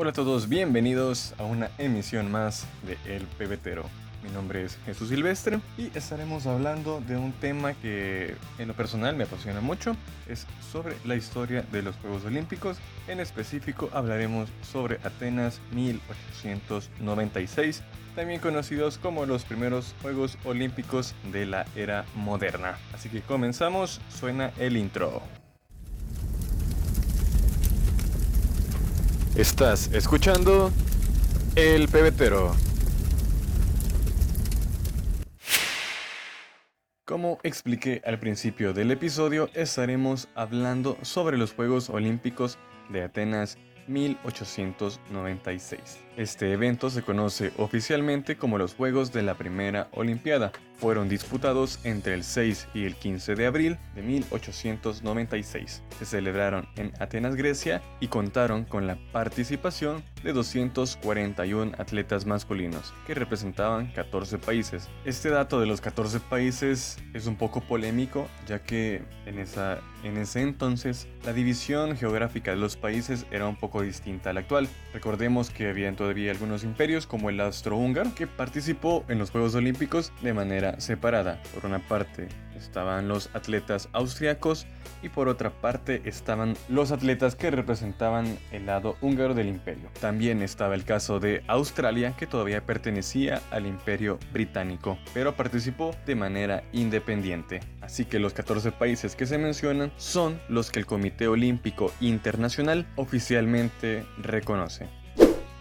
Hola a todos, bienvenidos a una emisión más de El Pebetero. Mi nombre es Jesús Silvestre y estaremos hablando de un tema que en lo personal me apasiona mucho. Es sobre la historia de los Juegos Olímpicos. En específico hablaremos sobre Atenas 1896, también conocidos como los primeros Juegos Olímpicos de la era moderna. Así que comenzamos, suena el intro. Estás escuchando El Pebetero. Como expliqué al principio del episodio, estaremos hablando sobre los Juegos Olímpicos de Atenas 1896. Este evento se conoce oficialmente como los Juegos de la Primera Olimpiada. Fueron disputados entre el 6 y el 15 de abril de 1896. Se celebraron en Atenas, Grecia y contaron con la participación de 241 atletas masculinos que representaban 14 países. Este dato de los 14 países es un poco polémico ya que en, esa, en ese entonces la división geográfica de los países era un poco distinta a la actual. Recordemos que había todavía algunos imperios como el austrohúngaro que participó en los Juegos Olímpicos de manera separada. Por una parte estaban los atletas austriacos y por otra parte estaban los atletas que representaban el lado húngaro del imperio. También estaba el caso de Australia que todavía pertenecía al imperio británico, pero participó de manera independiente. Así que los 14 países que se mencionan son los que el Comité Olímpico Internacional oficialmente reconoce.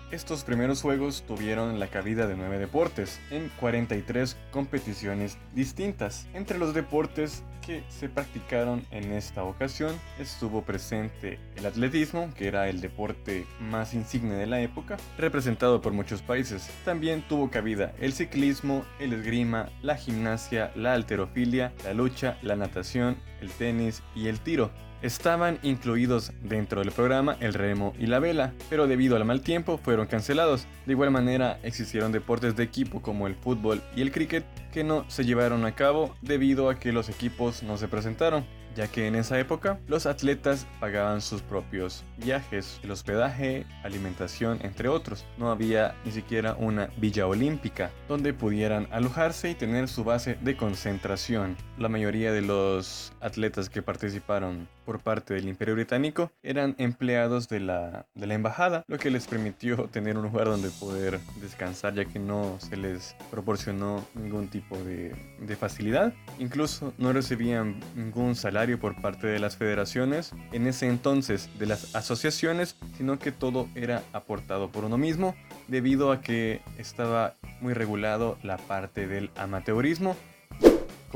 Estos primeros juegos tuvieron la cabida de nueve deportes en 43 competiciones distintas. Entre los deportes que se practicaron en esta ocasión estuvo presente el atletismo, que era el deporte más insigne de la época, representado por muchos países. También tuvo cabida el ciclismo, el esgrima, la gimnasia, la alterofilia, la lucha, la natación, el tenis y el tiro. Estaban incluidos dentro del programa el remo y la vela, pero debido al mal tiempo fueron cancelados. De igual manera existieron deportes de equipo como el fútbol y el cricket que no se llevaron a cabo debido a que los equipos no se presentaron ya que en esa época los atletas pagaban sus propios viajes, el hospedaje, alimentación, entre otros. No había ni siquiera una villa olímpica donde pudieran alojarse y tener su base de concentración. La mayoría de los atletas que participaron por parte del Imperio Británico eran empleados de la, de la embajada, lo que les permitió tener un lugar donde poder descansar ya que no se les proporcionó ningún tipo de, de facilidad. Incluso no recibían ningún salario por parte de las federaciones, en ese entonces de las asociaciones, sino que todo era aportado por uno mismo, debido a que estaba muy regulado la parte del amateurismo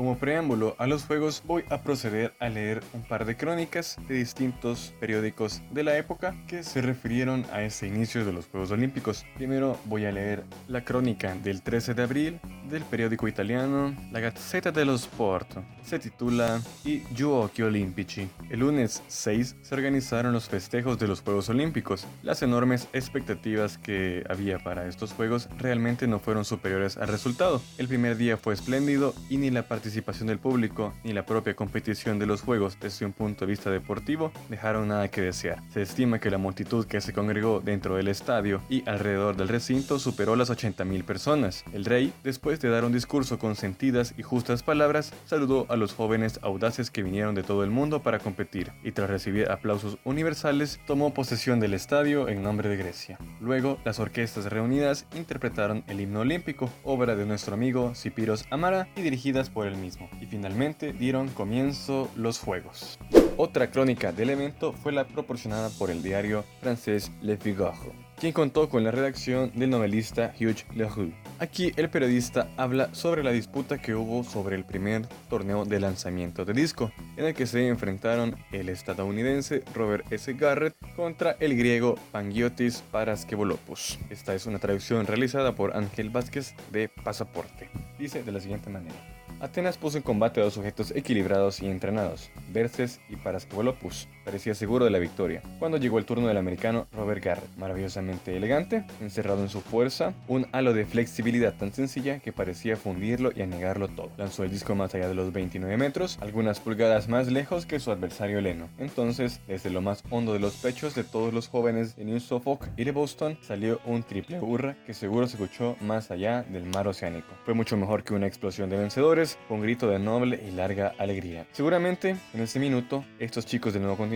como preámbulo a los juegos voy a proceder a leer un par de crónicas de distintos periódicos de la época que se refirieron a ese inicio de los Juegos Olímpicos. Primero voy a leer la crónica del 13 de abril del periódico italiano La Gazzetta dello Sport. Se titula I Giochi Olimpici. El lunes 6 se organizaron los festejos de los Juegos Olímpicos. Las enormes expectativas que había para estos Juegos realmente no fueron superiores al resultado. El primer día fue espléndido y ni la participación del público ni la propia competición de los juegos desde un punto de vista deportivo dejaron nada que desear. Se estima que la multitud que se congregó dentro del estadio y alrededor del recinto superó las 80.000 personas. El rey, después de dar un discurso con sentidas y justas palabras, saludó a los jóvenes audaces que vinieron de todo el mundo para competir y tras recibir aplausos universales tomó posesión del estadio en nombre de Grecia. Luego, las orquestas reunidas interpretaron el himno olímpico, obra de nuestro amigo Cipiros Amara y dirigidas por el mismo, y finalmente dieron comienzo los juegos. Otra crónica del evento fue la proporcionada por el diario francés Le Figaro, quien contó con la redacción del novelista Hugh Leroux. Aquí el periodista habla sobre la disputa que hubo sobre el primer torneo de lanzamiento de disco, en el que se enfrentaron el estadounidense Robert S. Garrett contra el griego Pangiotis Paraskevolopoulos. Esta es una traducción realizada por Ángel Vázquez de Pasaporte. Dice de la siguiente manera. Atenas puso en combate a dos sujetos equilibrados y entrenados, Verces y Paraskevolopus, parecía seguro de la victoria, cuando llegó el turno del americano Robert Garrett, maravillosamente elegante, encerrado en su fuerza, un halo de flexibilidad tan sencilla que parecía fundirlo y anegarlo todo. Lanzó el disco más allá de los 29 metros, algunas pulgadas más lejos que su adversario Leno. Entonces, desde lo más hondo de los pechos de todos los jóvenes de New Suffolk y de Boston, salió un triple hurra que seguro se escuchó más allá del mar oceánico. Fue mucho mejor que una explosión de vencedores, con grito de noble y larga alegría. Seguramente, en ese minuto, estos chicos del nuevo continente,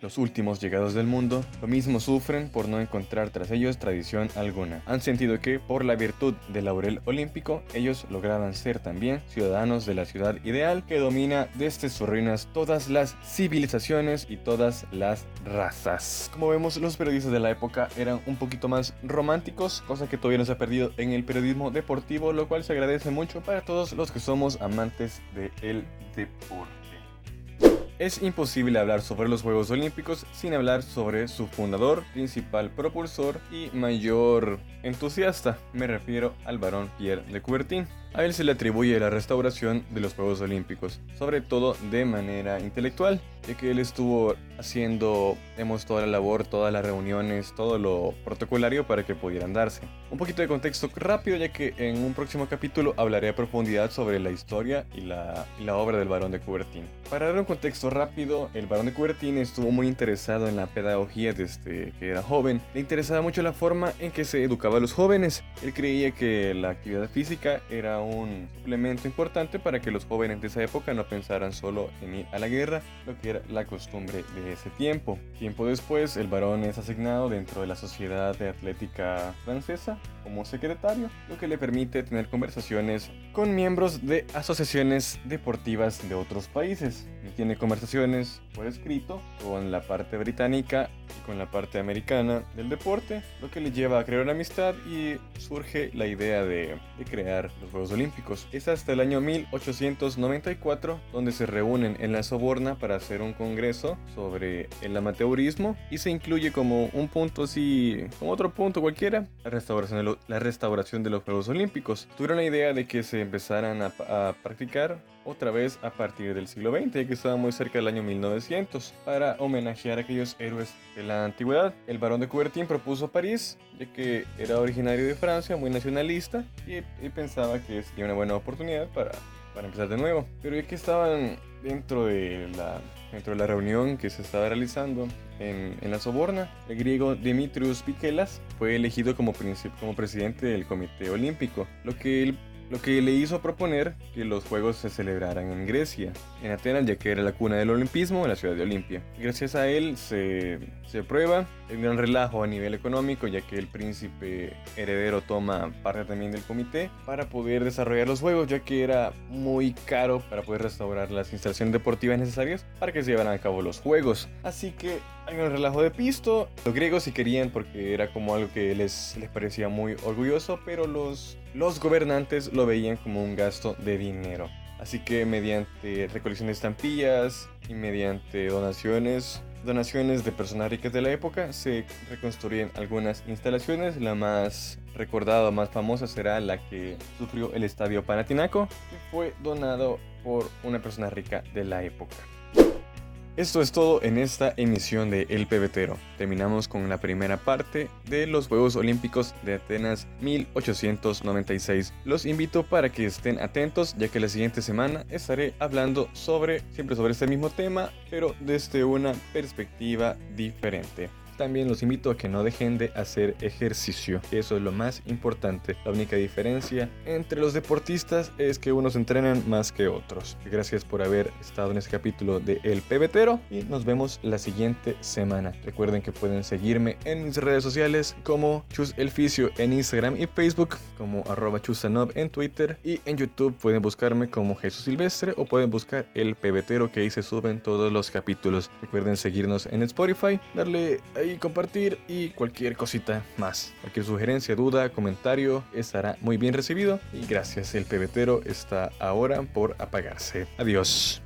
los últimos llegados del mundo, lo mismo sufren por no encontrar tras ellos tradición alguna. Han sentido que, por la virtud del laurel olímpico, ellos lograban ser también ciudadanos de la ciudad ideal que domina desde sus ruinas todas las civilizaciones y todas las razas. Como vemos, los periodistas de la época eran un poquito más románticos, cosa que todavía no se ha perdido en el periodismo deportivo, lo cual se agradece mucho para todos los que somos amantes del deporte. Es imposible hablar sobre los Juegos Olímpicos sin hablar sobre su fundador, principal propulsor y mayor entusiasta. Me refiero al barón Pierre de Coubertin. A él se le atribuye la restauración de los Juegos Olímpicos, sobre todo de manera intelectual, ya que él estuvo haciendo, hemos toda la labor, todas las reuniones, todo lo protocolario para que pudieran darse. Un poquito de contexto rápido, ya que en un próximo capítulo hablaré a profundidad sobre la historia y la, la obra del barón de Coubertin. Para dar un contexto rápido, el barón de Coubertin estuvo muy interesado en la pedagogía desde que era joven. Le interesaba mucho la forma en que se educaba a los jóvenes. Él creía que la actividad física era un suplemento importante para que los jóvenes de esa época no pensaran solo en ir a la guerra, lo que era la costumbre de ese tiempo. Tiempo después, el varón es asignado dentro de la Sociedad de Atlética Francesa como secretario, lo que le permite tener conversaciones con miembros de asociaciones deportivas de otros países. Tiene conversaciones por escrito con la parte británica y con la parte americana del deporte, lo que le lleva a crear una amistad y surge la idea de, de crear los Juegos Olímpicos. Es hasta el año 1894 donde se reúnen en la Soborna para hacer un congreso sobre el amateurismo y se incluye como un punto así, como otro punto cualquiera, la restauración de, la restauración de los Juegos Olímpicos. Tuvieron la idea de que se empezaran a, a practicar otra vez a partir del siglo XX, ya que estaba muy cerca del año 1900, para homenajear a aquellos héroes de la antigüedad. El barón de Coubertin propuso París, ya que era originario de Francia, muy nacionalista, y, y pensaba que sería una buena oportunidad para, para empezar de nuevo. Pero ya que estaban dentro de la, dentro de la reunión que se estaba realizando en, en la Soborna, el griego Dimitrios Pikelas fue elegido como, como presidente del Comité Olímpico, lo que él lo que le hizo proponer que los Juegos se celebraran en Grecia, en Atenas, ya que era la cuna del olimpismo en la ciudad de Olimpia. Gracias a él se, se prueba el gran relajo a nivel económico, ya que el príncipe heredero toma parte también del comité para poder desarrollar los Juegos, ya que era muy caro para poder restaurar las instalaciones deportivas necesarias para que se llevaran a cabo los Juegos. Así que hay un relajo de pisto. Los griegos sí querían porque era como algo que les, les parecía muy orgulloso, pero los, los gobernantes lo veían como un gasto de dinero. Así que mediante recolección de estampillas y mediante donaciones, donaciones de personas ricas de la época, se reconstruyen algunas instalaciones. La más recordada, más famosa será la que sufrió el Estadio Panathinaiko, que fue donado por una persona rica de la época. Esto es todo en esta emisión de El Pebetero. Terminamos con la primera parte de los Juegos Olímpicos de Atenas 1896. Los invito para que estén atentos ya que la siguiente semana estaré hablando sobre, siempre sobre este mismo tema, pero desde una perspectiva diferente. También los invito a que no dejen de hacer ejercicio. Eso es lo más importante. La única diferencia entre los deportistas es que unos entrenan más que otros. Gracias por haber estado en este capítulo de El Pebetero y nos vemos la siguiente semana. Recuerden que pueden seguirme en mis redes sociales como Chus Elficio en Instagram y Facebook, como arroba chusanob en Twitter y en YouTube pueden buscarme como Jesús Silvestre o pueden buscar El Pebetero que ahí se suben todos los capítulos. Recuerden seguirnos en Spotify, darle y compartir y cualquier cosita más. Cualquier sugerencia, duda, comentario estará muy bien recibido y gracias. El pebetero está ahora por apagarse. Adiós.